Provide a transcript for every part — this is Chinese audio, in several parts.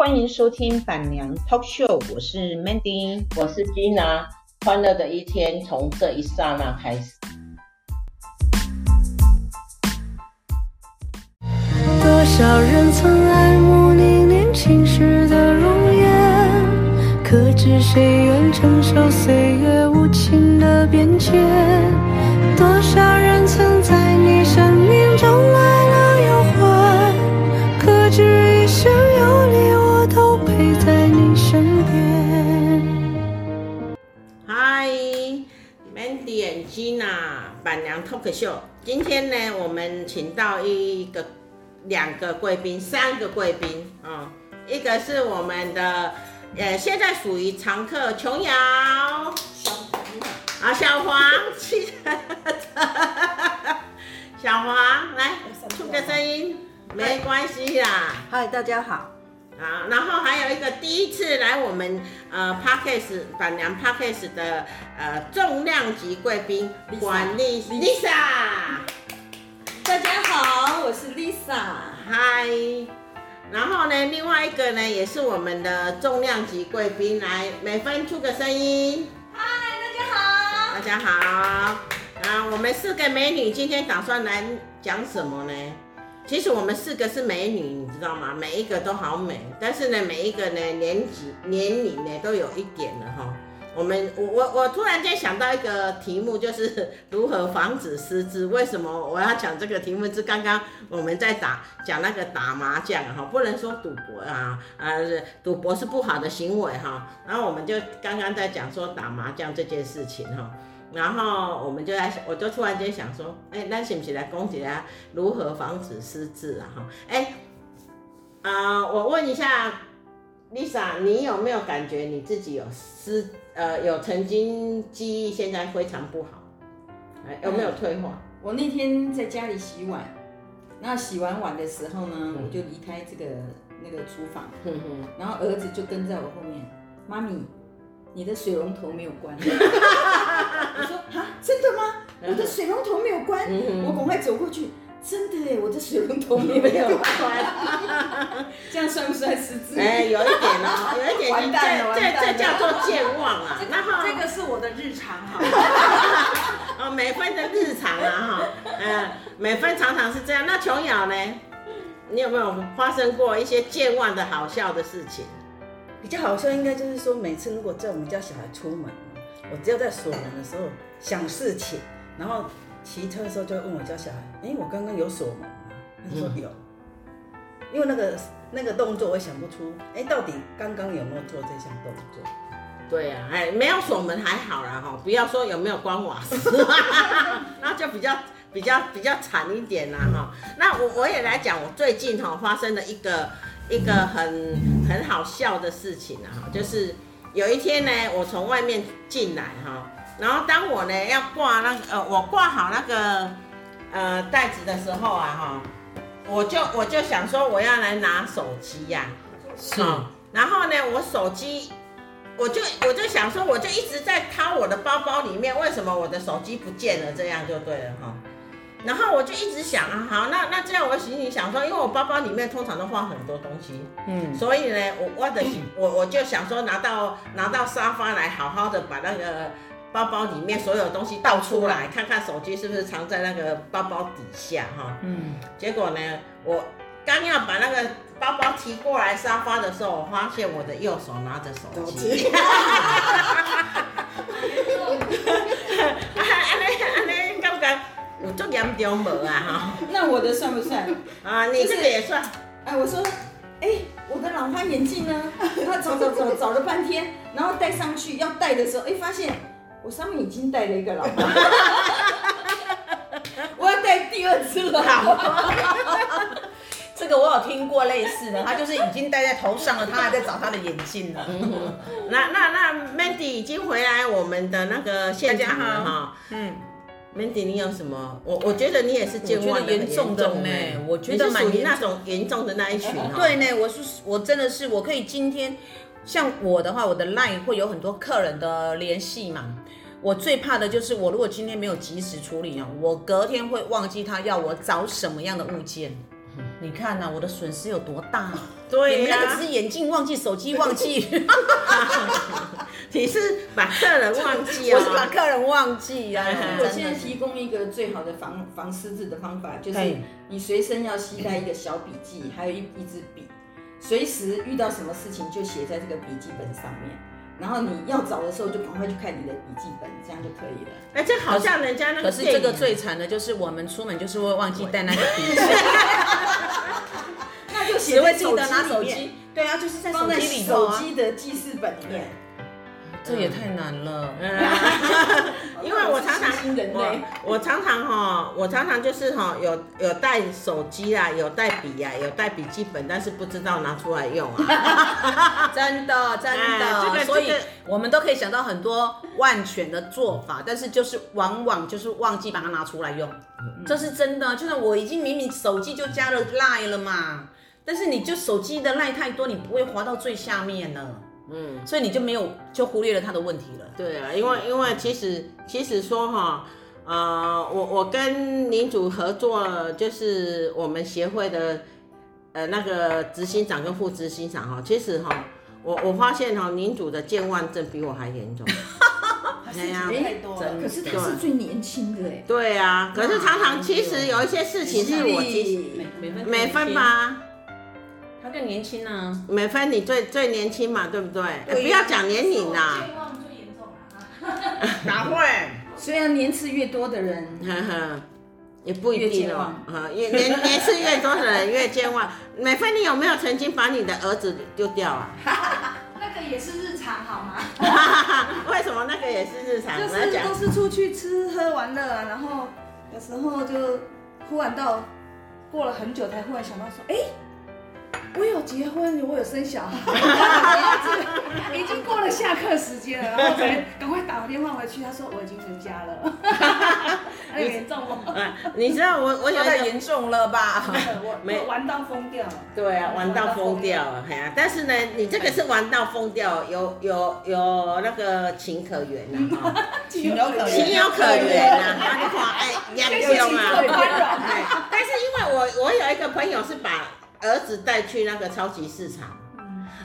欢迎收听板娘 Talk Show，我是 Mandy，我是 Gina，欢乐的一天从这一刹那开始。多少人曾爱慕你年轻时的容颜，可知谁愿承受岁月无情的变迁？多少板娘 Talk 秀今天呢，我们请到一个。两个贵宾，三个贵宾啊，一个是我们的，呃，现在属于常客琼瑶，啊，小黄，小黄来出个声音，没关系啦。嗨，大家好。啊，然后还有一个第一次来我们呃 p a r k e s t 板娘 p a r k e s t 的呃重量级贵宾管理 Lisa。大家好，我是 Lisa。嗨，然后呢，另外一个呢，也是我们的重量级贵宾，来，美芬出个声音。嗨，大家好。大家好。啊，我们四个美女今天打算来讲什么呢？其实我们四个是美女，你知道吗？每一个都好美，但是呢，每一个呢，年纪年龄呢，都有一点的哈。我们我我我突然间想到一个题目，就是 如何防止失智。为什么我要讲这个题目？是刚刚我们在打讲那个打麻将哈，不能说赌博啊，呃，赌博是不好的行为哈。然后我们就刚刚在讲说打麻将这件事情哈，然后我们就在，我就突然间想说，哎，那是不是来讲一下如何防止失智啊？哈，哎，啊，我问一下 Lisa，你有没有感觉你自己有失？呃，有曾经记忆，现在非常不好，哎，有没有退化？嗯，我那天在家里洗碗，那洗完碗的时候呢，嗯、我就离开这个那个厨房，然后儿子就跟在我后面，妈咪，你的水龙头没有关。我说啊，真的吗？我的水龙头没有关，嗯、我赶快走过去。真的哎，我的水龙头没有关，这样算不算失智？哎，有一点哦，有一点，完蛋了，这这叫做健忘啊。然后这个是我的日常哈。哦，美芬的日常啊哈，嗯，美芬常常是这样。那琼瑶呢？你有没有发生过一些健忘的好笑的事情？比较好笑应该就是说，每次如果在我们家小孩出门，我只要在锁门的时候想事情，然后。骑车的时候就会问我家小孩：“哎、欸，我刚刚有锁门吗？”他说有，嗯、因为那个那个动作我想不出，哎、欸，到底刚刚有没有做这项动作？对呀、啊，哎、欸，没有锁门还好啦哈，不要说有没有关瓦斯，那就比较比较比较惨一点啦哈。那我我也来讲，我最近哈发生的一个一个很很好笑的事情啊，就是有一天呢，我从外面进来哈。然后当我呢要挂那个呃，我挂好那个呃袋子的时候啊哈，我就我就想说我要来拿手机呀、啊，是、哦。然后呢，我手机，我就我就想说，我就一直在掏我的包包里面，为什么我的手机不见了？这样就对了哈、哦。然后我就一直想啊，好，那那这样我心里想说，因为我包包里面通常都放很多东西，嗯，所以呢，我我的我我就想说拿到拿到沙发来，好好的把那个。包包里面所有东西倒出来，看看手机是不是藏在那个包包底下哈。嗯。结果呢，我刚要把那个包包提过来沙发的时候，我发现我的右手拿着手机。有这么严重无啊？哈。那我的算不算？啊，你这个也算。哎，我说，哎，我的老花眼镜呢？他找找找找了半天，然后戴上去要戴的时候，哎，发现。我上面已经戴了一个老花，我要戴第二次了。这个我有听过类似的，他就是已经戴在头上了，他还在找他的眼镜呢。那那那 Mandy 已经回来我们的那个现场了哈。嗯，Mandy 你有什么？我我觉得你也是健忘的严重的呢。我觉得属于那种严重的那一群。对呢，我是我真的是我可以今天。像我的话，我的 line 会有很多客人的联系嘛。我最怕的就是我如果今天没有及时处理哦，我隔天会忘记他要我找什么样的物件。你看呐、啊，我的损失有多大？对呀、你们那个只是眼镜忘记，手机忘记，你是把客人忘记啊、我是把客人忘记啊。我现在提供一个最好的防防失智的方法，就是你随身要携带一个小笔记，还有一一支笔，随时遇到什么事情就写在这个笔记本上面。然后你要找的时候就赶快去看你的笔记本，这样就可以了。哎，这好像人家那个。可是这个最惨的就是我们出门就是会忘记带那个笔记，那就写只会在手机记得拿手里面机。对啊，就是在手放在机里头啊。手机的记事本里面。这也太难了。嗯，因为我常常新人类。我我常常哈，我常常就是哈，有有带手机啊，有带笔啊，有带笔记本，但是不知道拿出来用啊。真的 真的，哎这个所以我们都可以想到很多万全的做法，但是就是往往就是忘记把它拿出来用，这是真的。就是我已经明明手机就加了 Line 了嘛，但是你就手机的 Line 太多，你不会滑到最下面了，嗯，所以你就没有就忽略了他的问题了。对啊，因为因为其实其实说哈，呃，我我跟领主合作，就是我们协会的呃那个执行长跟副执行长哈，其实哈，我我发现哈，领主的健忘症比我还严重。哎呀，可是他是最年轻的哎，对啊，可是常常其实有一些事情是我其实美分美分？吧，他更年轻呢、美芬你最最年轻嘛，对不对？不要讲年龄啦，健忘最严重啊！哪会？虽然年次越多的人，呵呵，也不一定哦健忘。啊，越年 年次越多的人越健忘。美芬，你有没有曾经把你的儿子丢掉啊？那个也是日常好吗？为什么那个也是日常？就是都是出去吃喝玩乐啊，然后有时候就忽然到过了很久才忽然想到说，哎、我有结婚，我有生小孩，已经过了下课时间了，然后才赶快打个电话回去，他说我已经成家了，很 严重吗？啊，你知道我我有太一个严重了吧？我没我玩到疯掉了。对啊，玩到疯掉了，嘿啊！但是呢，你这个是玩到疯掉，有有有那个情可原呐，哈，情有可情有可原呐，哈，你看，哎，严重啊，很宽容哎但是因为我我有一个朋友是把儿子带去那个超级市场，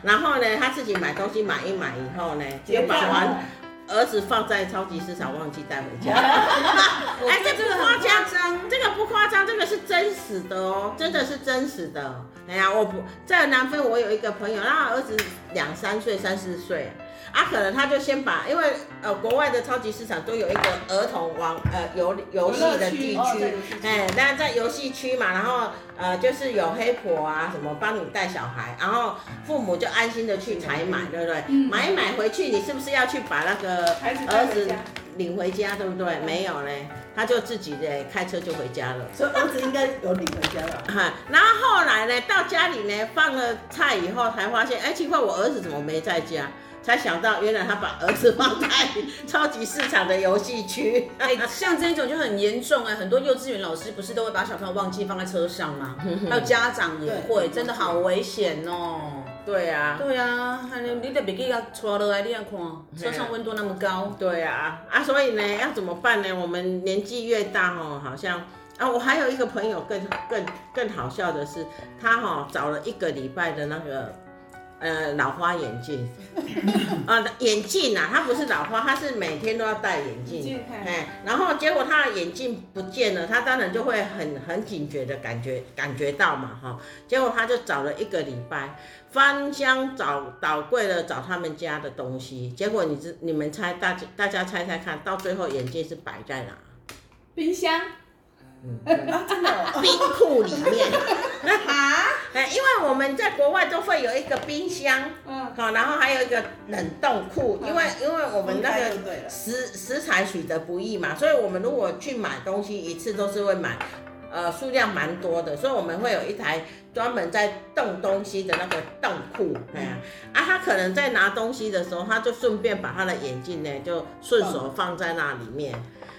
然后呢，他自己买东西买一买以后呢，就把完儿子放在超级市场忘记带回家。哎，这不夸张，这个不夸张，这个是真实的哦，真的是真实的。哎呀，我不在南非，我有一个朋友，他儿子两三岁、三四岁。啊，可能他就先把，因为呃，国外的超级市场都有一个儿童玩呃游游戏的地区哎，但在游戏区嘛，然后呃就是有黑婆啊什么帮你带小孩，然后父母就安心的去采买，对不对？买一买回去，你是不是要去把那个儿子领回家，对不对？没有嘞，他就自己的开车就回家了。所以儿子应该有领回家了。哈，然后后来呢，到家里呢放了菜以后，才发现，哎，奇怪，我儿子怎么没在家？才想到，原来他把儿子放在超级市场的游戏区。哎、像这种就很严重哎、很多幼稚园老师不是都会把小朋友忘记放在车上吗？还有家长也会，真的好危险哦。对啊，对啊，你你得别给他抓落来，你要看车上温度那么高。对啊，啊，所以呢，要怎么办呢？我们年纪越大哦，好像啊，我还有一个朋友更更更好笑的是，他哈、哦、找了一个礼拜的那个。呃，老花眼镜，啊、呃，眼镜啊，他不是老花，他是每天都要戴眼镜，哎，然后结果他的眼镜不见了，他当然就会很很警觉的感觉感觉到嘛，哈，结果他就找了一个礼拜，翻箱找倒柜的找他们家的东西，结果你知你们猜大家大家猜猜看到最后眼镜是摆在哪？冰箱，真的。哦，冰库里面。啊，哎，因为我们在国外都会有一个冰箱，嗯，好，然后还有一个冷冻库，因为因为我们那个食食材取得不易嘛，所以我们如果去买东西，一次都是会买，呃，数量蛮多的，所以我们会有一台专门在冻东西的那个冻库，哎呀，啊，他可能在拿东西的时候，他就顺便把他的眼镜呢，就顺手放在那里面。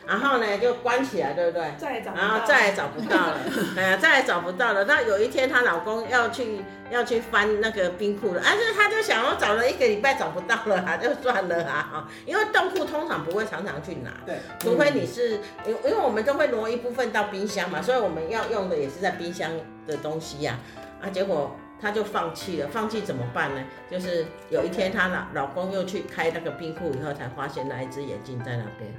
然后呢就关起来，对不对？再也找不到然后再也找不到了，哎呀，再也找不到了。那有一天她老公要去要去翻那个冰库了，而且她就想我找了一个礼拜找不到了啊，就算了啊，因为冻库通常不会常常去拿，对，除非你是因因为我们都会挪一部分到冰箱嘛，所以我们要用的也是在冰箱的东西呀，啊，结果。她就放弃了，放弃怎么办呢？就是有一天她老老公又去开那个冰库以后，才发现那一只眼镜在那边，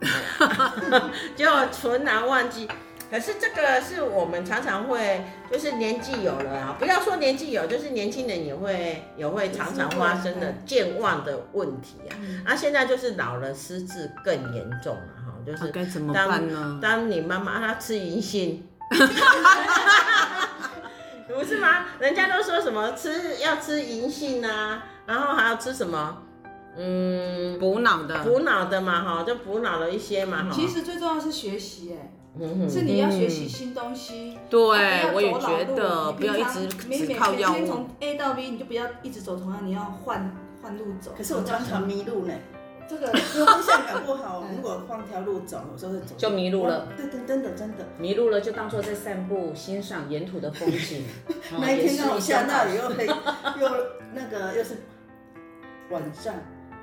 就存难忘记。可是这个是我们常常会，就是年纪有了啊，不要说年纪有，就是年轻人也会也会常常发生的健忘的问题啊。啊，现在就是老了失智更严重了哈，就是该怎么办呢？当你妈妈她吃银杏。不是吗？人家都说什么吃要吃银杏啊，然后还要吃什么？嗯，补脑的，补脑的嘛，哈，就补脑的一些嘛哈。其实最重要是学习，哎，是你要学习新东西。对，我也觉得不要一直只靠药物。每天从 A 到 B，你就不要一直走同样，你要换换路走。可是我常常迷路呢。这个方向感不好，如果换条路走，有时候走就迷路了。对对，真的真的迷路了，就当做在散步，欣赏沿途的风景。那一天刚好下大雨，又黑，又那个又是晚上，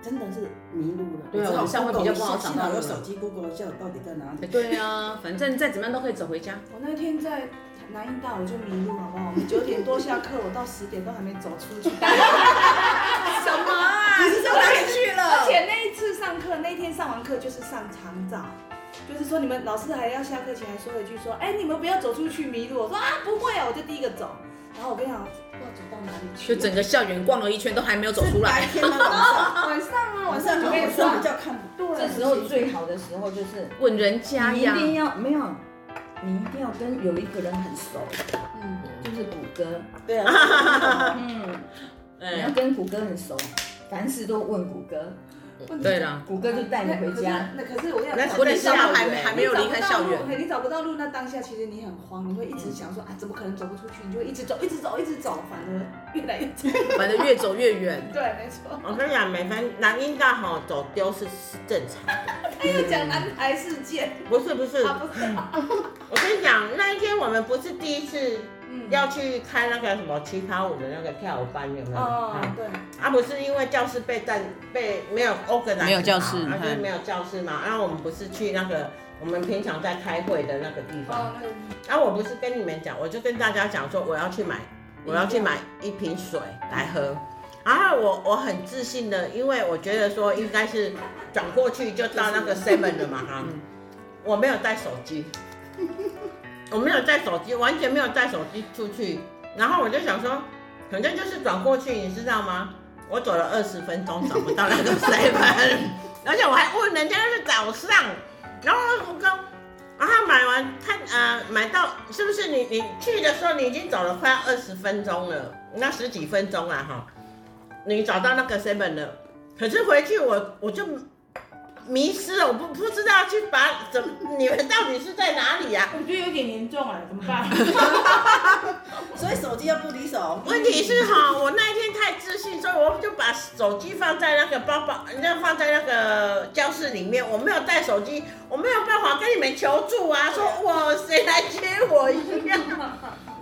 真的是迷路了。对啊，晚上会比较不好找。幸好有手机，Google 一下到底在哪里。对啊，反正再怎么样都可以走回家。我那天在南音大，我就迷路，好不好？我们九点多下课，我到十点都还没走出去。什么啊？你是到哪里去了？而且那一次上课，那天上完课就是上长照，就是说你们老师还要下课前还说了一句说，哎，你们不要走出去迷路。我说啊，不会啊，我就第一个走。然后我跟你讲，不知道走到哪里去。就整个校园逛了一圈，都还没有走出来。白天吗？晚上？晚上啊，晚上。我跟你说，比较看不对。这时候最好的时候就是问人家呀。你一定要没有，你一定要跟有一个人很熟，嗯，就是谷歌。对啊。嗯。你要跟谷歌很熟。凡事都问谷歌，对了，谷歌就带你回家。那可是我要，那我那时候还还没有离开校园。你找不到路，那当下其实你很慌，你会一直想说啊，怎么可能走不出去？你就会一直走，一直走，一直走，反而越来越远，反正越走越远。对，没错。我跟你讲，每分南音大吼走丢是正常的。他又讲南台事件，不是不是，我跟你讲，那一天我们不是第一次。要去开那个什么奇葩舞的那个跳舞班，有没有？哦，对。啊，不是因为教室被占，被没有 organize，没有教室，啊，就是没有教室嘛。然后我们不是去那个我们平常在开会的那个地方。然后我不是跟你们讲，我就跟大家讲说我要去买，我要去买一瓶水来喝。然后我我很自信的，因为我觉得说应该是转过去就到那个 seven 了嘛哈。我没有带手机。我没有带手机，完全没有带手机出去。然后我就想说，反正就是转过去，你知道吗？我走了二十分钟找不到那个 seven，而且我还问人家是早上。然后我刚，然后买完看呃买到是不是你你去的时候你已经走了快二十分钟了，那十几分钟了哈，你找到那个 seven 了。可是回去我我就。迷失了，我不不知道去把怎么，你们到底是在哪里呀？我觉得有点严重啊，怎么办？所以手机要不离手。问题是哈，我那一天太自信，所以我就把手机放在那个包包，那放在那个教室里面。我没有带手机，我没有办法跟你们求助啊，说我谁来接我一样。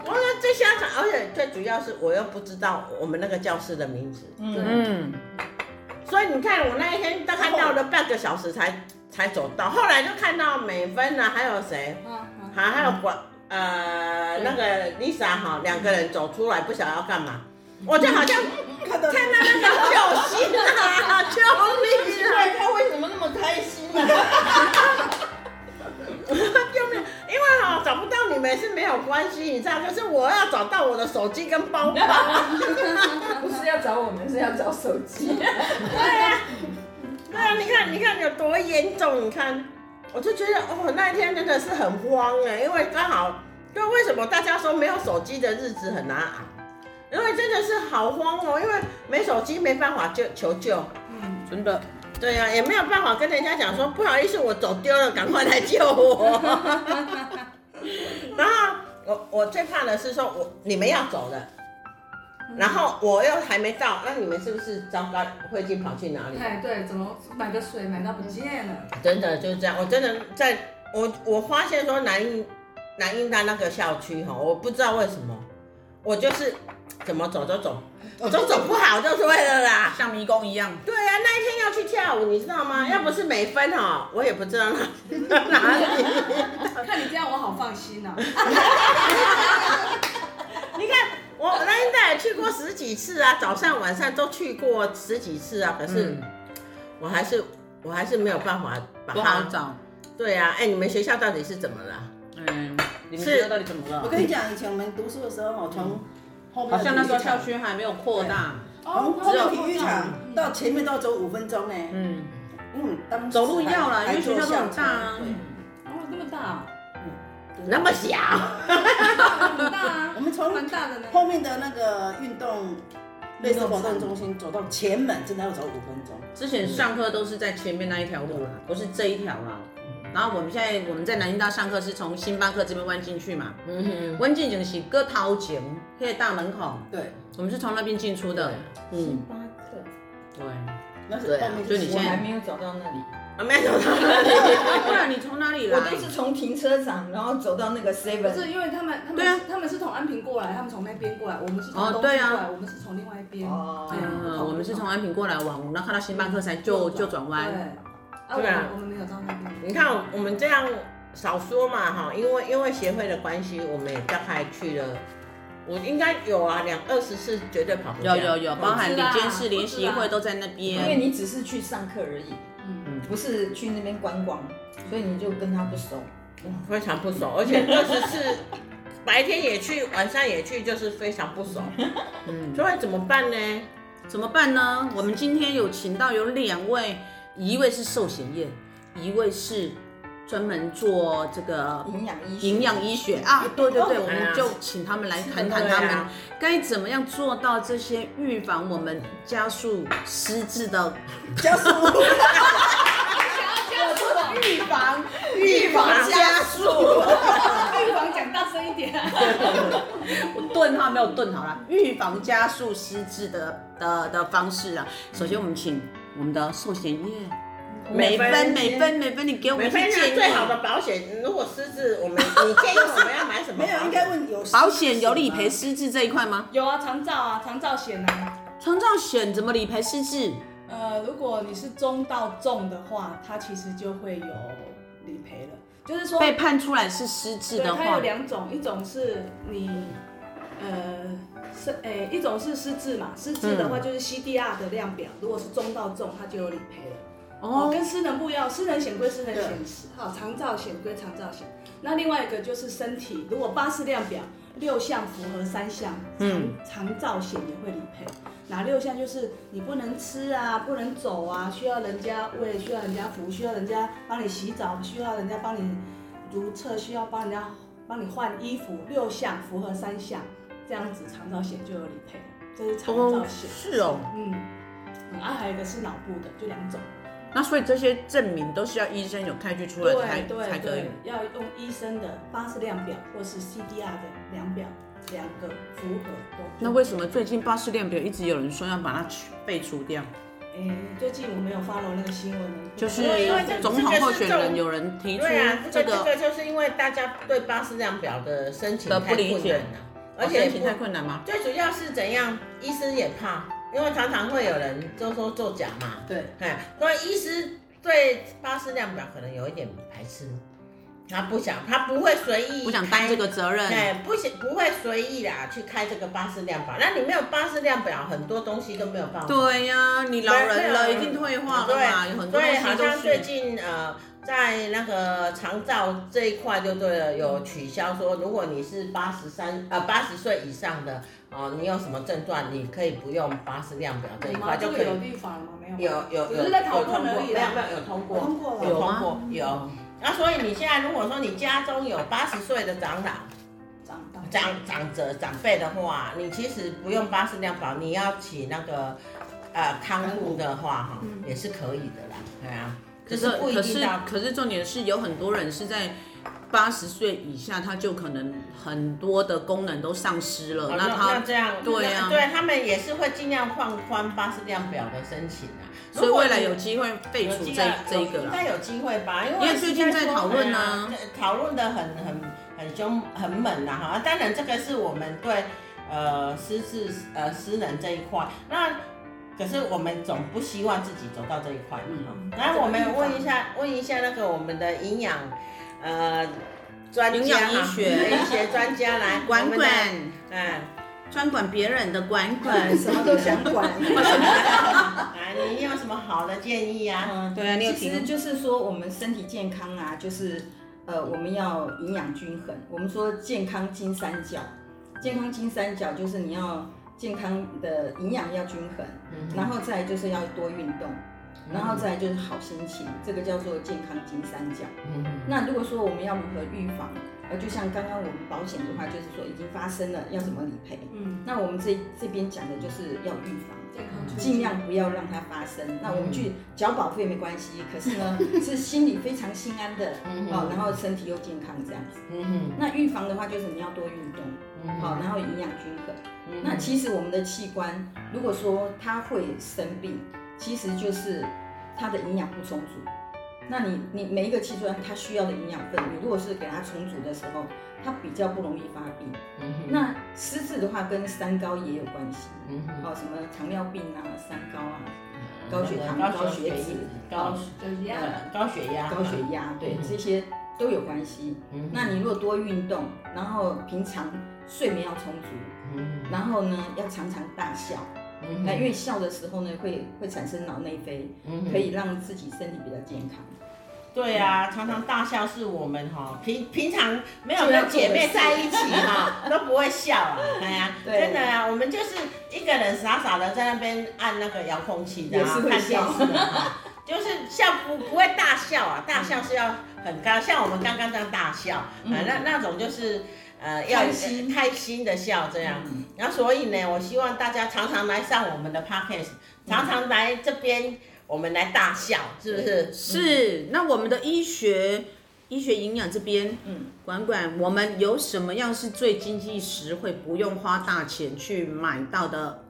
我说这下场，而且最主要是我又不知道我们那个教室的名字。嗯。所以你看，我那一天大概绕了半个小时才才走到，后来就看到美芬啊，还有谁？还还有管呃那个 Lisa 哈，两个人走出来，不晓得要干嘛。我就好像看到那个救星啊，救命啊！他为什么那么开心呢？救命！因为哈找不到你们是没有关系，你知道，就是我要找到我的手机跟包包。不是要找我们，是要找手机。对呀，对啊，你看，你看有多严重？你看，我就觉得哦，那一天真的是很慌哎，因为刚好，就为什么大家说没有手机的日子很难熬？因为真的是好慌哦，因为没手机没办法救求救。嗯，真的。对呀、啊，也没有办法跟人家讲说不好意思，我走丢了，赶快来救我。然后我我最怕的是说我你们要走了，然后我又还没到，那你们是不是糟糕？慧静跑去哪里？哎，对，怎么买个水买到不见了？真的就是这样，我真的在我我发现说南印南印大那个校区哈，我不知道为什么，我就是怎么走都走，我都走不好，就是为了啦，像迷宫一样。对啊，那一天要去跳舞，你知道吗？要不是美分哦，我也不知道哪 哪里。看你这样，我好放心啊。你看我南印大也去过十几次啊，早上晚上都去过十几次啊，可是我还是我还是没有办法把不好它。找。对啊，哎，你们学校到底是怎么了？嗯，你们学校到底怎么了？我跟你讲，以前我们读书的时候，哈，从好像那时候校区区还没有扩大。哦，只有体育场到前面都要走五分钟呢。嗯，因为我们当走路要啦，因还为学校都很大啊。那么大，那么小，很大啊，我们从蛮大的呢。后面的那个运动类似活动中心走到前门，真的要走五分钟。之前上课都是在前面那一条路啦，不是这一条啦。然后我们现在我们在南京大上课是从星巴克这边弯进去嘛，嗯弯进就是个头前那个大门口，对，我们是从那边进出的。嗯，巴克，对。那是对啊。后面就你现在我还没有走到那里，啊，没走到那里。不然你从哪里来？我都是从停车场，然后走到那个不 seven。是因为他们，他对啊。们他们是从安平过来，他们从那边过来，我们是从东西过哦对啊。来，我们是从另外一边。哦。哎嗯，我们是从安平过来往，然后看到星巴克才就就转弯。对，对啊我们没有到那边。你看我们这样少说嘛哈，因为因为协会的关系，我们也大概去了，我应该有啊，两二十次绝对跑不掉。有有有，包含李监事、联席会都在那边因为。你只是去上课而已，嗯，不是去那边观光，所以你就跟他不熟。非常不熟，而且二十次白天也去，晚上也去，就是非常不熟。嗯，所以怎么办呢？怎么办呢？我们今天有请到有两位，一位是寿险业，一位是专门做这个营养医学营养医学啊。对对对，我们就请他们来谈谈他们该怎么样做到这些预防我们加速失智的加速，预防预防加速。预防讲大声一点。我顿哈没有顿好了，预防加速失智的的的方式啊。首先，我们请我们的寿险业每分每分每分，你给我们建议。最好的保险，如果失智，我们 你建议我们要买什么？没有，应该问有保险有理赔失智这一块吗？有啊，长照啊，长照险啊。长照险怎么理赔失智？呃，如果你是中到重的话，它其实就会有理赔了。就是说，被判出来是失智，的话它有，两种，一种是你，呃，是，诶，一种是失智嘛，失智的话就是 CDR 的量表，如果是中到重，它就有理赔了。哦，跟私人不一样，私人险归私人险，好，长照险归长照险。那另外一个就是身体，如果巴氏量表六项符合三项，嗯长长照险也会理赔。哪六项就是你不能吃啊，不能走啊，需要人家喂，需要人家扶，需要人家帮你洗澡，需要人家帮你如厕，需要帮人家帮你换衣服，六项符合三项，这样子长照险就有理赔了。这是长照险。是哦。嗯，嗯啊，还有一个是脑部的，就两种。那所以这些证明都是要医生有开具出来才对才可以。，要用医生的巴氏量表或是 CDR 的量表，两个符合都。那为什么最近巴氏量表一直有人说要把它去废除掉？诶，最近我没有 follow 那个新闻呢，就是因为这总统候选人有人提出对啊，这个这个这个就是因为大家对巴氏量表的申请的太不理解困难了，而且太困难吗？最主要是怎样，医师也怕，因为常常会有人就说作假嘛，对，哎，所以医师对巴氏量表可能有一点排斥，他不想，他不会随意不想担这个责任。哎，不想，不会随意啦去开这个巴氏量表。那你没有巴氏量表，很多东西都没有办法。对呀、你老人了，一定退化了嘛，有很多对，东西都好像最。近呃，在那个长照这一块就对了，有取消说，如果你是八十三呃八十岁以上的哦、你有什么症状，你可以不用八十量表这一？块就可以。这个有立法了吗？没有。有有有只是在讨论有通过而已啦没有没有有通过，通过了有吗过有。那所以你现在如果说你家中有八十岁的长老。长大。长长者长辈的话，你其实不用巴氏量表，你要起那个呃看护的话哈，也是可以的啦。对啊，可就是可是可是重点是有很多人是在八十岁以下，他就可能很多的功能都丧失了。哦那他那这样，对啊对他们也是会尽量放宽巴氏量表的申请啊。所以未来有机会废除这这一个。应该有机会吧？因为最近在讨论呢现在说，讨论的很很很凶很猛啊哈。当然这个是我们对呃失智呃私人这一块，那可是我们总不希望自己走到这一块嘛哈。然后我们问一下问一下那个我们的营养呃专营家哈养医学医学专家来 管管，嗯。专管别人的管管。什么都想管。哎，你有什么好的建议呀、嗯，对啊你有其实就是说我们身体健康啊，就是呃我们要营养均衡。我们说健康金三角，健康金三角就是你要健康的营养要均衡，然后再来就是要多运动，然后再来就是好心情，这个叫做健康金三角。那如果说我们要如何预防，呃，就像刚刚我们保险的话，就是说已经发生了要怎么理赔。嗯，那我们这这边讲的就是要预防。健康尽量不要让它发生。那我们去缴保费没关系，可是呢 是心里非常心安的，好，然后身体又健康这样子。嗯哼，那预防的话就是你要多运动，好，然后营养均衡。那其实我们的器官，如果说它会生病，其实就是它的营养不充足。那你你每一个器官它需要的营养分，你如果是给它充足的时候，它比较不容易发病。那失智的话跟三高也有关系，哦，什么糖尿病啊、三高啊、高血糖、高血脂、高高血压、高血压，对，这些都有关系。那你如果多运动，然后平常睡眠要充足，然后呢要常常大笑，那因为笑的时候呢会会产生脑内啡，可以让自己身体比较健康。对啊，常常大笑是我们哈平平常没有跟姐妹在一起哈 都不会笑啊，哎呀，对。真的啊，我们就是一个人傻傻的在那边按那个遥控器的，也是看电笑。视 就是笑不不会大笑啊，大笑是要很高，像我们刚刚这样大笑，啊那那种就是。呃，要开心。开心的笑这样，然后所以呢，我希望大家常常来上我们的 podcast，常常来这边，我们来大笑，是不是？是，那我们的医学、医学营养这边，嗯，管管我们有什么样是最经济实惠，不用花大钱去买到的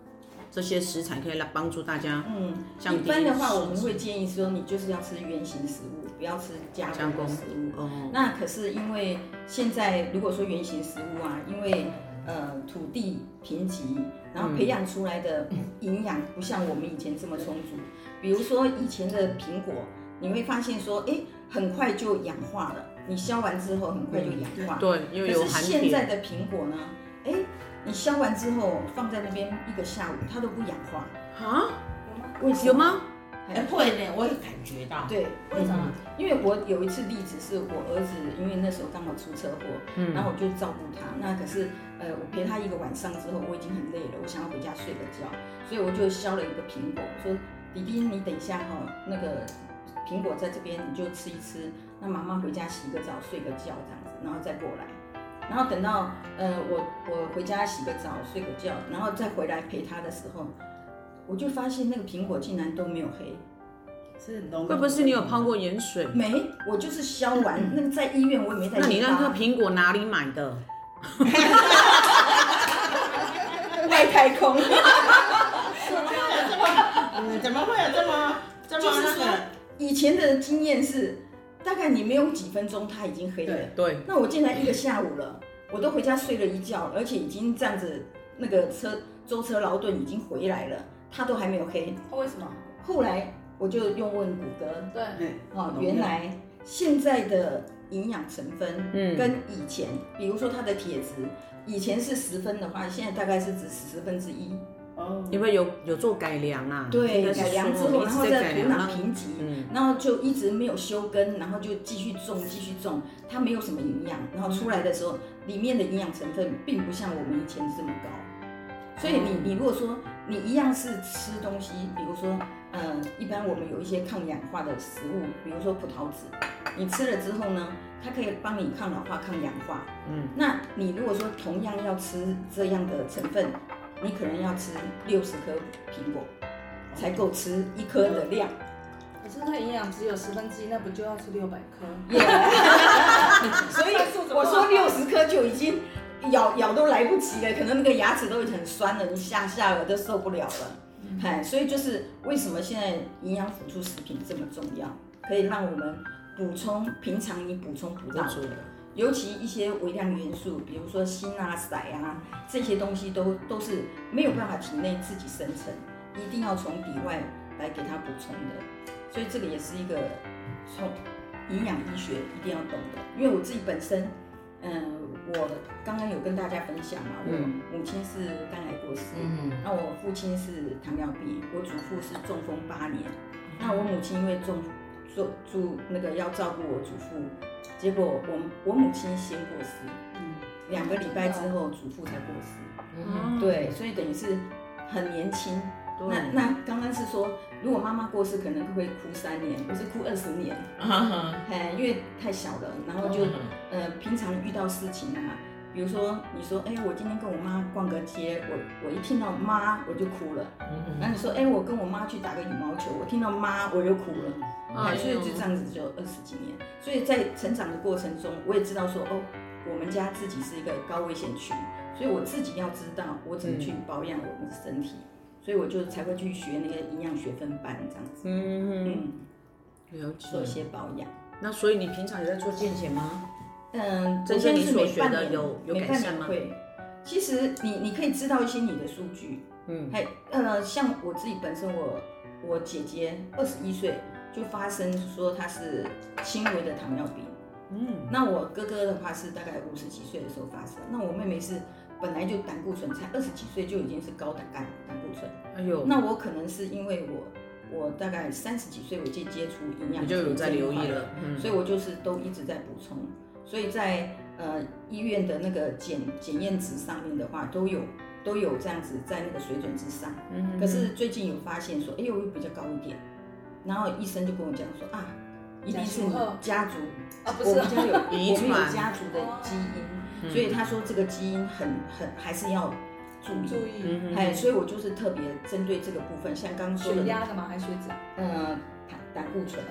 这些食材，可以来帮助大家。嗯，一般的话，我们会建议说，你就是要吃原形食物，不要吃加加工食物。哦，那可是因为现在如果说原形食物啊，因为呃土地贫瘠，然后培养出来的营养不像我们以前这么充足。比如说以前的苹果，你会发现说，哎，很快就氧化了，你削完之后很快就氧化。对，因为有可是。现在的苹果呢，哎，你削完之后放在那边一个下午，它都不氧化。啊？为什么？有吗？哎，会呢，我也感觉到。对，为什么？因为我有一次例子是我儿子，因为那时候刚好出车祸，嗯然后我就照顾他。那可是，呃，我陪他一个晚上之后，我已经很累了，我想要回家睡个觉，所以我就削了一个苹果，说：“弟弟，你等一下哈、那个苹果在这边，你就吃一吃。那妈妈回家洗个澡，睡个觉这样子，然后再过来。然后等到呃我我回家洗个澡，睡个觉，然后再回来陪他的时候，我就发现那个苹果竟然都没有黑。”是浓会不会是你有泡过盐水？没，我就是削完 那个在医院，我也没在。那你那颗苹果哪里买的？外太空，嗯，怎么会有这么这么就是说那个？以前的经验是，大概你没有几分钟，它已经黑了。对，那我进来一个下午了，我都回家睡了一觉，而且已经这样子，那个车舟车劳顿已经回来了，它都还没有黑。为什么？后来我就用问谷歌，对，哦，原来现在的营养成分，嗯跟以前，比如说它的铁质，以前是十分的话，现在大概是指十分之一。哦，因为有有做改良啊，对，改良之后，然后在再土壤贫瘠，嗯然后就一直没有修根，然后就继续种，继续种，它没有什么营养，然后出来的时候，里面的营养成分并不像我们以前这么高。所以你你如果说你一样是吃东西，比如说呃，一般我们有一些抗氧化的食物，比如说葡萄籽，你吃了之后呢，它可以帮你抗老化、抗氧化。嗯，那你如果说同样要吃这样的成分，你可能要吃六十颗苹果才够吃一颗的量。可是它营养只有十分之一那不就要吃六百颗？所以我说六十颗就已经咬咬都来不及了可能那个牙齿都已经很酸了你下下颚都受不了了嗨所以就是为什么现在营养辅助食品这么重要可以让我们补充平常你补充不到的。尤其一些微量元素，比如说锌啊、硒啊这些东西都都是没有办法体内自己生成，一定要从体外来给它补充的。所以这个也是一个从营养医学一定要懂的，因为我自己本身，嗯。我刚刚有跟大家分享嘛，我母亲是肝癌过世，嗯，那我父亲是糖尿病，我祖父是中风八年，那我母亲因为中做住那个要照顾我祖父，结果我我母亲先过世，嗯，两个礼拜之后祖父才过世，嗯，对，所以等于是很年轻。那那刚刚是说，如果妈妈过世，可能会哭三年，不是哭二十年，哎，因为太小了，然后就呃，平常遇到事情啊，比如说你说，哎，我今天跟我妈逛个街，我我一听到妈我就哭了，那你说，哎，我跟我妈去打个羽毛球，我听到妈我就哭了，哎，所以就这样子就二十几年，所以在成长的过程中，我也知道说，哦，我们家自己是一个高危险群，所以我自己要知道我怎么去保养我们的身体。所以我就才会去学那个营养学分班这样子，嗯嗯，了解，做一些保养。那所以你平常有在做健检吗？嗯，我现在是每半年有有改善吗？会。其实你你可以知道一些你的数据，嗯，还呃像我自己本身我我姐姐二十一岁就发生说他是轻微的糖尿病，嗯，那我哥哥的话是大概五十几岁的时候发生，那我妹妹是。本来就胆固醇才二十几岁就已经是高胆肝胆固醇，哎呦，那我可能是因为我我大概三十几岁我就接触营养，就有在留意了，嗯，所以我就是都一直在补充，所以在呃医院的那个检检验值上面的话都有都有这样子在那个水准之上，嗯可是最近有发现说，哎呦又比较高一点，然后医生就跟我讲说啊，一定是你家族啊，不是我们家 有遗传。家族的基因。所以他说这个基因很很还是要注意，注意，哎，所以我就是特别针对这个部分，像刚刚说的，血压的吗？还是血脂？嗯，胆胆固醇，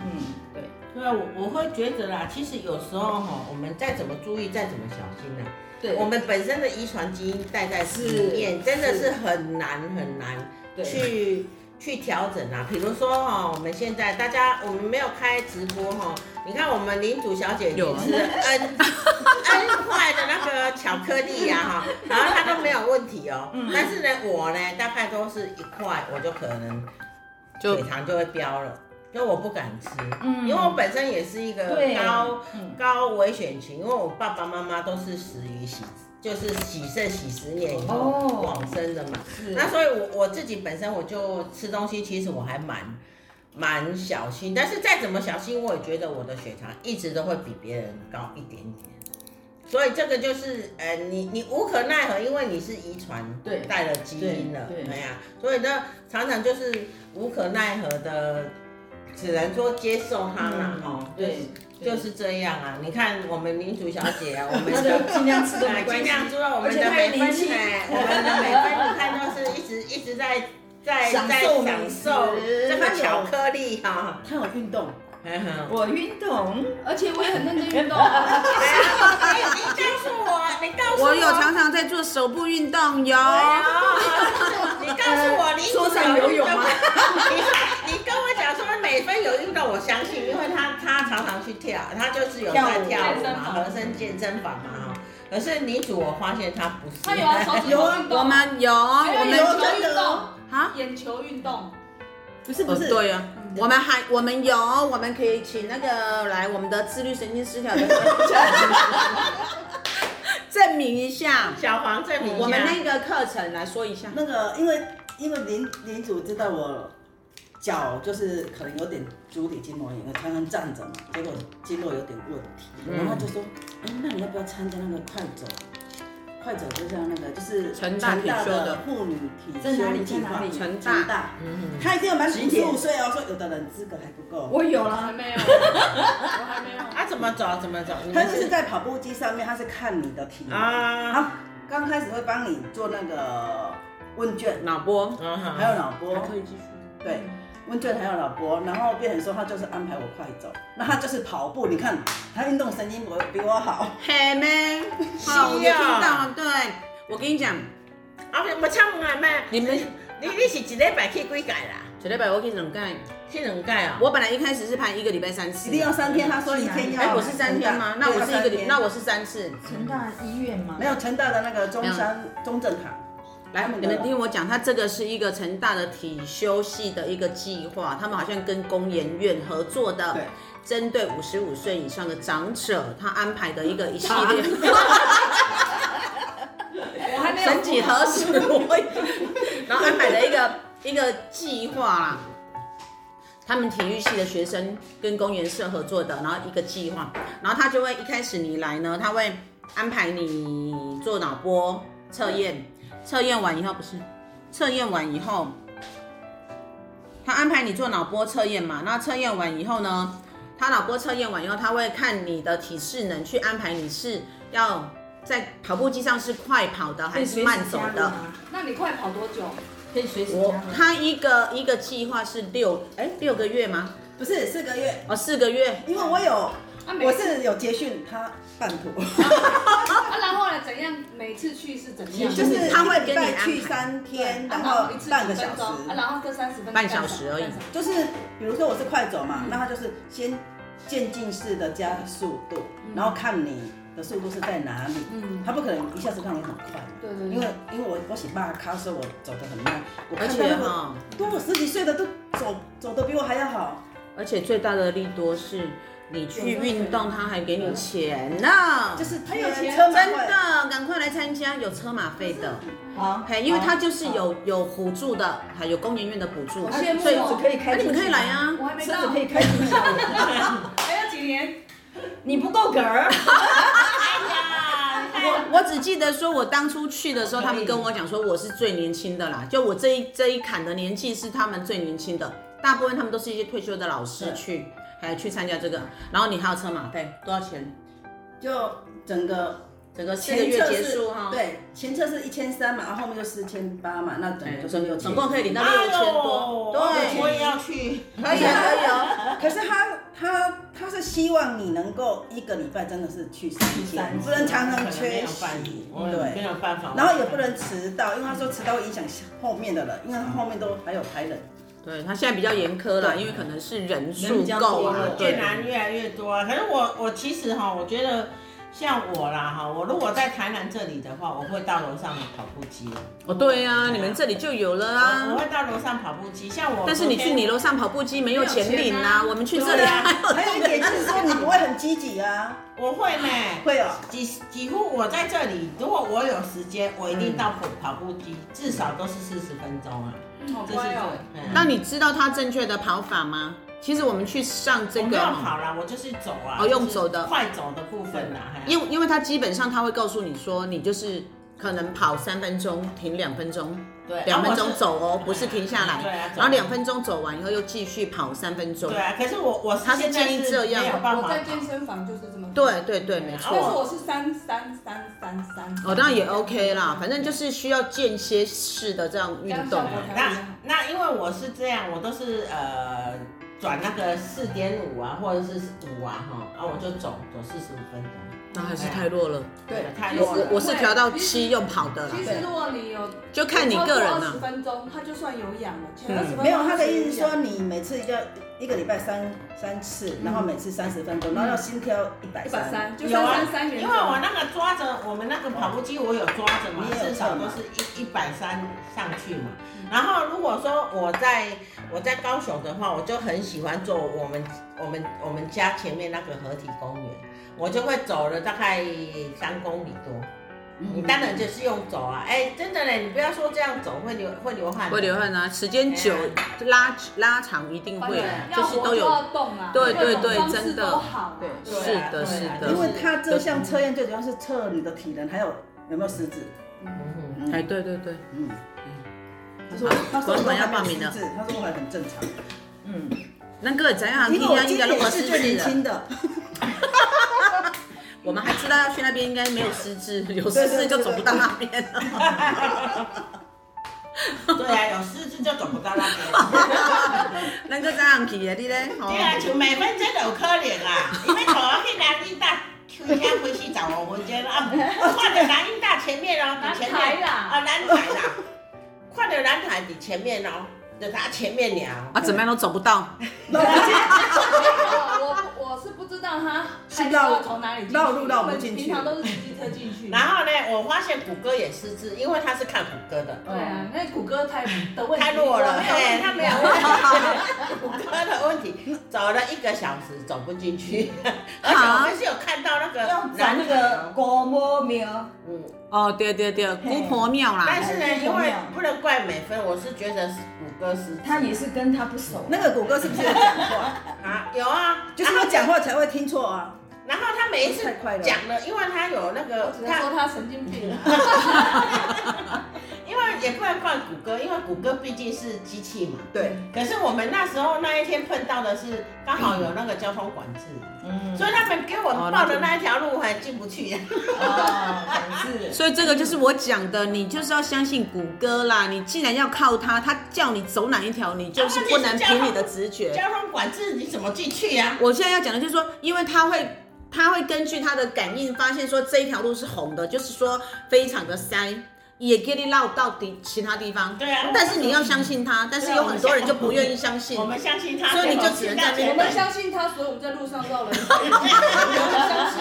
嗯，对，对啊，我我会觉得啦，其实有时候哈，我们再怎么注意，再怎么小心呢，对，我们本身的遗传基因带在里面，真的是。很难很难去去调整啊。比如说哈，我们现在大家我们没有开直播哈。你看，我们领主小姐姐吃 N N 块的那个巧克力呀，哈，然后她都没有问题哦。但是呢，我呢，大概都是一块，我就可能血糖就会飙了，因为我不敢吃。嗯因为我本身也是一个高高危险群，因为我爸爸妈妈都是死于喜，就是洗肾洗十年以后往生的嘛。那所以，我我自己本身我就吃东西，其实我还蛮。蛮小心，但是再怎么小心，我也觉得我的血糖一直都会比别人高一点点。所以这个就是，呃，你你无可奈何，因为你是遗传对带了基因了，对呀、啊。所以呢，常常就是无可奈何的，只能说接受他了哈。对，就是这样啊。你看我们民主小姐啊，我们 就尽量吃的，尽量做到我们的美分哎，我们的美分你看都是一直一直在。在享受享受这个巧克力哈，他有运动，我运动，而且我也很认真运动。你告诉我，你告诉我，我有常常在做手部运动哟。你告诉我，你 说上游泳吗？你你跟我讲说美分有运动，我相信，因为他他常常去跳，他就是有在跳舞。嘛，合身健身房嘛。可是女主我发现她不是，她 有啊，有运动，我们有，我们有运动。啊，眼球运动，不是不是，对呀，我们还我们有，我们可以请那个来我们的自律神经失调的。证明一下，小黄证明一下。我们那个课程来说一下，那个因为因为林林主知道我脚就是可能有点足底筋膜炎，常常站着嘛，结果经络有点问题，然后他就说，哎，那你要不要参加那个快走？快走就像那个，就是 成大的妇女体修计划，成大，嗯，他一定要满五十五岁哦。说有的人资格还不够，我有了，还没有，我还没有。他怎么走？怎么走？他就是在跑步机上面，他是看你的体能啊。好，刚开始会帮你做那个问卷、脑波，还有脑波，可以继续。对，温俊还有老婆，然后变成说他就是安排我快走，那他就是跑步，你看他运动神经我比我好。嘿咩？好，我有听到，对，我跟你讲，啊，我请问下咩？你们你你是一礼拜去几届啦？一礼拜我去两届，去两届啊？我本来一开始是排一个礼拜三次，一定要三天，他说一天要。哎，我是三天吗？那我是一个礼，那我是三次。成大医院吗？没有，成大的那个中山中正堂。来，你们听我讲，他这个是一个成大的体修系的一个计划，他们好像跟工研院合作的，对，针对五十五岁以上的长者，他安排的一个一 系列。我还没有。曾几何时，我然后安排了一个 一个计划啦，他们体育系的学生跟公研社合作的，然后一个计划，然后他就会一开始你来呢，他会安排你做脑波测验。测验完以后不是，测验完以后，他安排你做脑波测验嘛？那测验完以后呢，他脑波测验完以后，他会看你的体适能，去安排你是要在跑步机上是快跑的还是慢走的。那你快跑多久？可以随时加。我他一个一个计划是六哎六个月吗？不是四个月哦，四个月，因为我有。我是有结训，他半途。啊，然后呢？怎样？每次去是怎样？就是他会跟你去三天，然后半个小时，然后各三十分钟。半小时而已。就是比如说我是快走嘛，那他就是先渐进式的加速度，然后看你的速度是在哪里。嗯。他不可能一下子让你很快。对对。因为因为我我洗八卡的时候我走得很慢，我看到那个多我十几岁的都走走得比我还要好。而且最大的利多是。你去运动，他还给你钱呢，就是他有钱，真的，赶快来参加，有车马费的，好，嘿，因为他就是有有补助的，还有工研院的补助，所以可以开，那你们可以来啊，我还没到，可以开还有几年，你不够格儿，我我只记得说，我当初去的时候，他们跟我讲说我是最年轻的啦，就我这一这一坎的年纪是他们最年轻的，大部分他们都是一些退休的老师去。还去参加这个，然后你还有车马费多少钱？就整个整个四个月结束哈。对，前车是一千三嘛，然后后面就四千八嘛，那整个就是六千。总共可以领到六千多。对，我也要去。可以啊，可以啊。可是他他他是希望你能够一个礼拜真的是去三天，不能常常缺席。对，没有办法。然后也不能迟到，因为他说迟到会影响后面的人，因为他后面都还有排人。对他现在比较严苛了，因为可能是人数够了，越南越来越多。可是我我其实哈，我觉得像我啦哈，我如果在台南这里的话，我会到楼上的跑步机。哦，对呀，你们这里就有了啊。我会到楼上跑步机，像我。但是你去你楼上跑步机没有钱领啊，我们去这里还有。还有一点就是说你不会很积极啊。我会呢，会哦。几几乎我在这里，如果我有时间，我一定到跑跑步机，至少都是四十分钟啊。好乖哦！那你知道他正确的跑法吗？其实我们去上这个，不用跑啦，我就是走啊。哦，用走的，快走的部分啦。因为因为他基本上他会告诉你说，你就是可能跑三分钟，停两分钟。对，两分钟走哦，不是停下来。对啊。然后两分钟走完以后又继续跑三分钟。对啊，可是我我他是建议这样。我在健身房就是这么。对对对，没错。但是我是三三三三三。哦，当然也 OK 啦，反正就是需要间歇式的这样运动。那那因为我是这样，我都是呃转那个四点五啊，或者是五啊哈，然后我就走走四十五分钟。那还是太弱了，对，太弱了。我是调到七用跑的了。其实如果你有，就看你个人了。十分钟，他就算有氧了。没有，他的意思说你每次要一个礼拜三三次，然后每次三十分钟，然后要心跳一百三。有啊，因为我那个抓着我们那个跑步机，我有抓着嘛，至少都是一一百三上去嘛。然后如果说我在我在高雄的话，我就很喜欢做我们我们我们家前面那个合体公园。我就会走了大概三公里多，你当然就是用走啊，哎，真的嘞，你不要说这样走会流会流汗，会流汗啊，时间久拉拉长一定会，就是都有动啊，对对对，真的，对，是的，是的，因为它这项测验最主要是测你的体能，还有有没有食指，嗯。嗯，哎，对对对，嗯嗯，他说他说我要报名的，他说我还很正常，嗯，那个怎样？因为我今年是最年轻的。我们还知道要去那边，应该没有失智，有失智就走不到那边了。对啊，有失智就走不到那边。咱个怎样去啊？你咧？对啊，像美芬真的有可能啊，因为从我去南音大开车开四十五分钟啊，看到南音大前面哦，前面啊，南台啦，看到南台在前面哦，就在前面了。啊，怎么样都走不到。我不知道他是要从哪里绕路绕不进去，平常都是骑机车进去。然后呢，我发现谷歌也失智，因为他是看谷歌的。对啊，那谷歌太的问题太弱了，哎，他没有问题。谷歌的问题，走了一个小时走不进去，而且我们是有看到那个找那个哦，对对对，姑婆庙啦。但是呢，因为不能怪美芬，我是觉得是谷歌是，他也是跟他不熟。那个谷歌是不是有讲话 啊？有啊，就是他讲话才会听错啊。然后他每一次讲了，因为他有那个，他说他神经病。因 为也不能怪谷歌，因为谷歌毕竟是机器嘛。对。可是我们那时候那一天碰到的是刚好有那个交通管制，嗯，所以他们给我报的那一条路还进不去。哦，是。所以这个就是我讲的，你就是要相信谷歌啦。你既然要靠它，它叫你走哪一条，你就是不能凭你的直觉。交通管制你怎么进去呀？我现在要讲的就是说，因为它会。他会根据他的感应发现说这一条路是红的，就是说非常的塞，也给你绕到底其他地方。对啊。但是你要相信他，但是有很多人就不愿意相信。我们相信他，所以你就只能在那边。我们相信他，所以我们在路上绕了一圈。我们相信。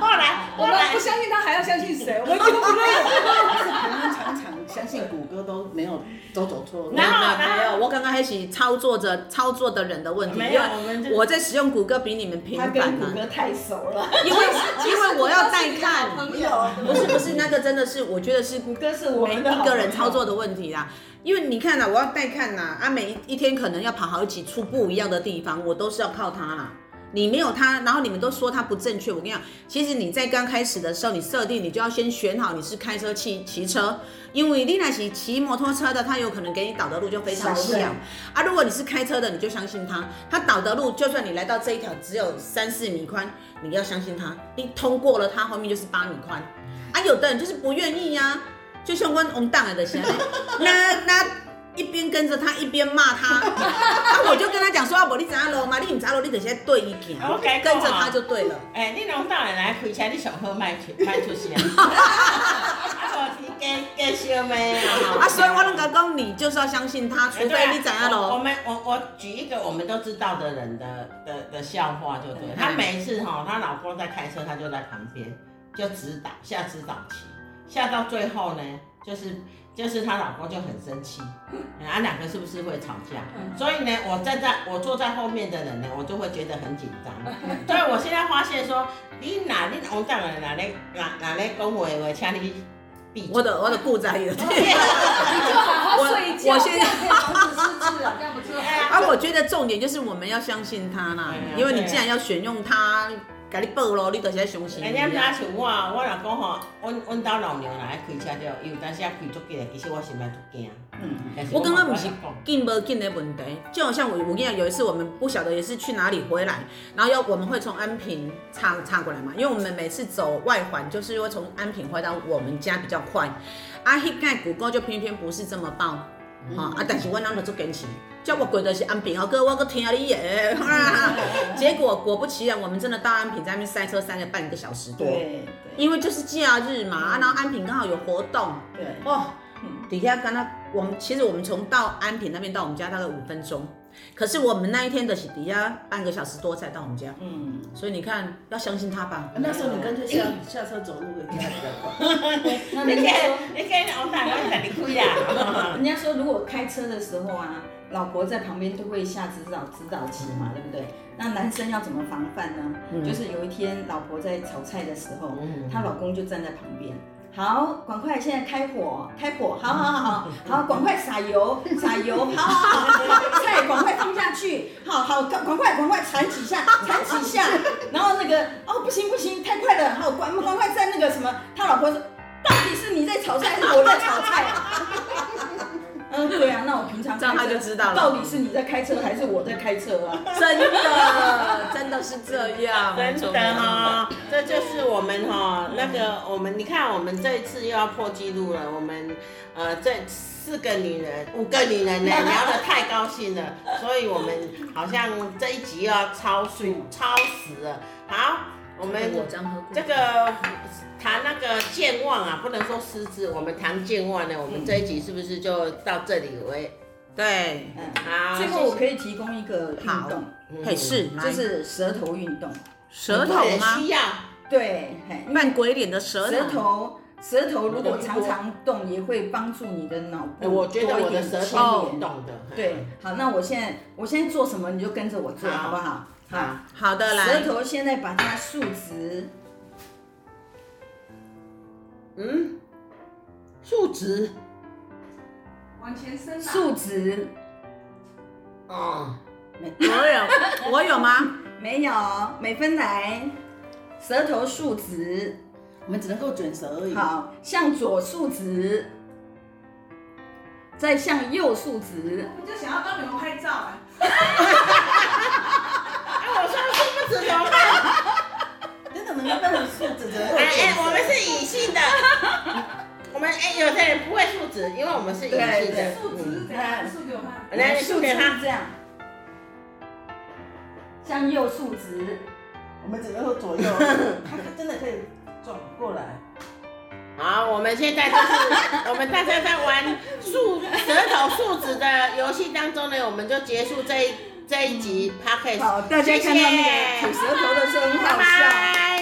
后来，我们不相信他，还要相信谁？我们就不认。我们常常相信谷歌都没有都走错。没有没有，我刚刚还是操作着操作的人的问题。没有，我们我在使用谷歌比你们频繁。他跟谷歌太熟了。因为因为我要带看。不是不是，那个真的是，我觉得是谷歌是我们一个人操作的问题啦。因为你看呐，我要带看呐，啊，每一天可能要跑好几处不一样的地方，我都是要靠它啦。你没有他，然后你们都说他不正确。我跟你讲，其实你在刚开始的时候，你设定你就要先选好你是开车骑骑车，因为你那骑骑摩托车的，他有可能给你导的路就非常小啊。如果你是开车的，你就相信他，他导的路就算你来到这一条只有三四米宽，你要相信他，你通过了他后面就是八米宽啊。有的人就是不愿意呀、啊，就像我我们当来的现在那那。一边跟着他，一边骂他，啊！我就跟他讲说：“啊，无你知影路嘛？你唔知路，你就先对伊行，跟着他就对了。”哎，你侬当然来开车，你上好卖出卖出去。啊，啊？啊，所以我能够讲，你就是要相信他，除非你知影路。我们我我举一个我们都知道的人的的的笑话，就对。他每一次哈，他老公在开车，他就在旁边就指导下指导棋，下到最后呢，就是。就是她老公就很生气，啊，两个是不是会吵架？所以呢，我站在我坐在后面的人呢，我就会觉得很紧张。所以我现在发现说，你哪你红蛋人哪里哪哪里讲话我，请你闭嘴。我的我的故在的，你就好好睡觉，我现在防止失智啊，这样不错。啊，我觉得重点就是我们要相信他啦，因为你既然要选用他。给你报咯，你就是在相信。人家哪像我，我老公吼，阮阮家老娘来开车着，伊有当时啊开足紧的，其实我心内就惊。嗯，我刚刚不是紧不紧的问题，就好像我我跟你讲，有一次我们不晓得也是去哪里回来，然后要我们会从安平插插过来嘛，因为我们每次走外环就是会从安平回到我们家比较快。啊，迄个谷歌就偏偏不是这么报。啊！啊！但是我啷个做坚持，叫我跪的是安平，好哥，我个听你耶。结果果不其然，我们真的到安平，在那边塞车塞了半个小时多。对，因为就是假日嘛，啊，然后安平刚好有活动。对。哦，底下刚刚我们其实我们从到安平那边到我们家大概五分钟。可是我们那一天的是底下半个小时多才到我们家，嗯，所以你看要相信他吧。那时候你干脆下下车走路回家比较快。那人家说，你跟老大老大你亏呀。人家说如果开车的时候啊，老婆在旁边都会下指导指导棋嘛，对不对？那男生要怎么防范呢？就是有一天老婆在炒菜的时候，她老公就站在旁边。好，赶快现在开火，开火，好好好好，好，赶快撒油，撒油，好好好，菜赶快放下去，好好，赶快赶快铲几下，铲几下，然后那个，哦，不行不行，太快了，好，赶赶快在那个什么，他老婆说，到底是你在炒菜还是我在炒菜？嗯，对啊，那我平常这样他就知知道了。到底是你在开车还是我在开车啊？真的，真的是这样，真的哈、哦，这就是我们哈、哦、那个我们，你看我们这一次又要破纪录了。我们呃这四个女人，五个女人呢聊得太高兴了，所以我们好像这一集又要超速超时了。好，我们这个谈那个健忘啊，不能说失智，我们谈健忘呢，我们这一集是不是就到这里为？对，嗯，好。最后我可以提供一个运动，嘿是，就是舌头运动。舌头吗？需要。对，扮鬼脸的舌头。舌头，舌头如果常常动，也会帮助你的脑部。我觉得我的舌头动的。对，好，那我现在我现在做什么，你就跟着我做，好不好？好，好的，来。舌头现在把它竖直。嗯，竖直。往前伸，竖直。哦，没，我有，我有吗？没有，美芬来，舌头竖直，我们只能够卷舌而已。好，向左竖直，再向右竖直。我就想要帮你们拍照啊！哎，我说竖不直怎么办？真的，你们竖直的。哎哎，我们是隐性的。我们哎，有的人不会竖直，因为我们是隐性的。竖直这样，竖给我看。来，竖给他这样。向右竖直，我们只能说左右，他真的可以转过来。好，我们现在就是我们大家在玩竖舌头竖直的游戏当中呢，我们就结束这一这一集 Podcast。好，大家看到那个吐舌头的时候很好笑。拜拜。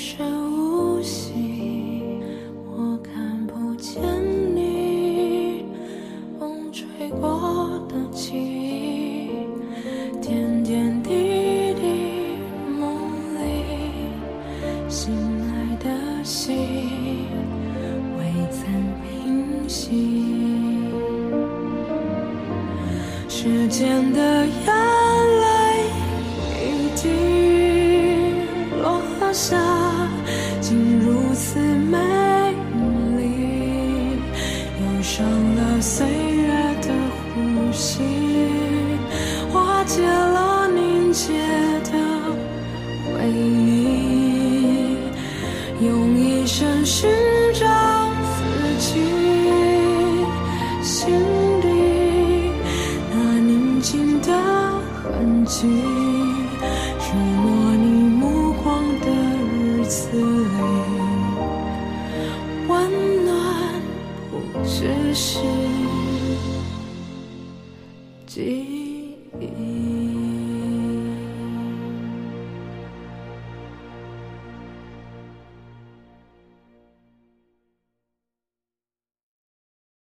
只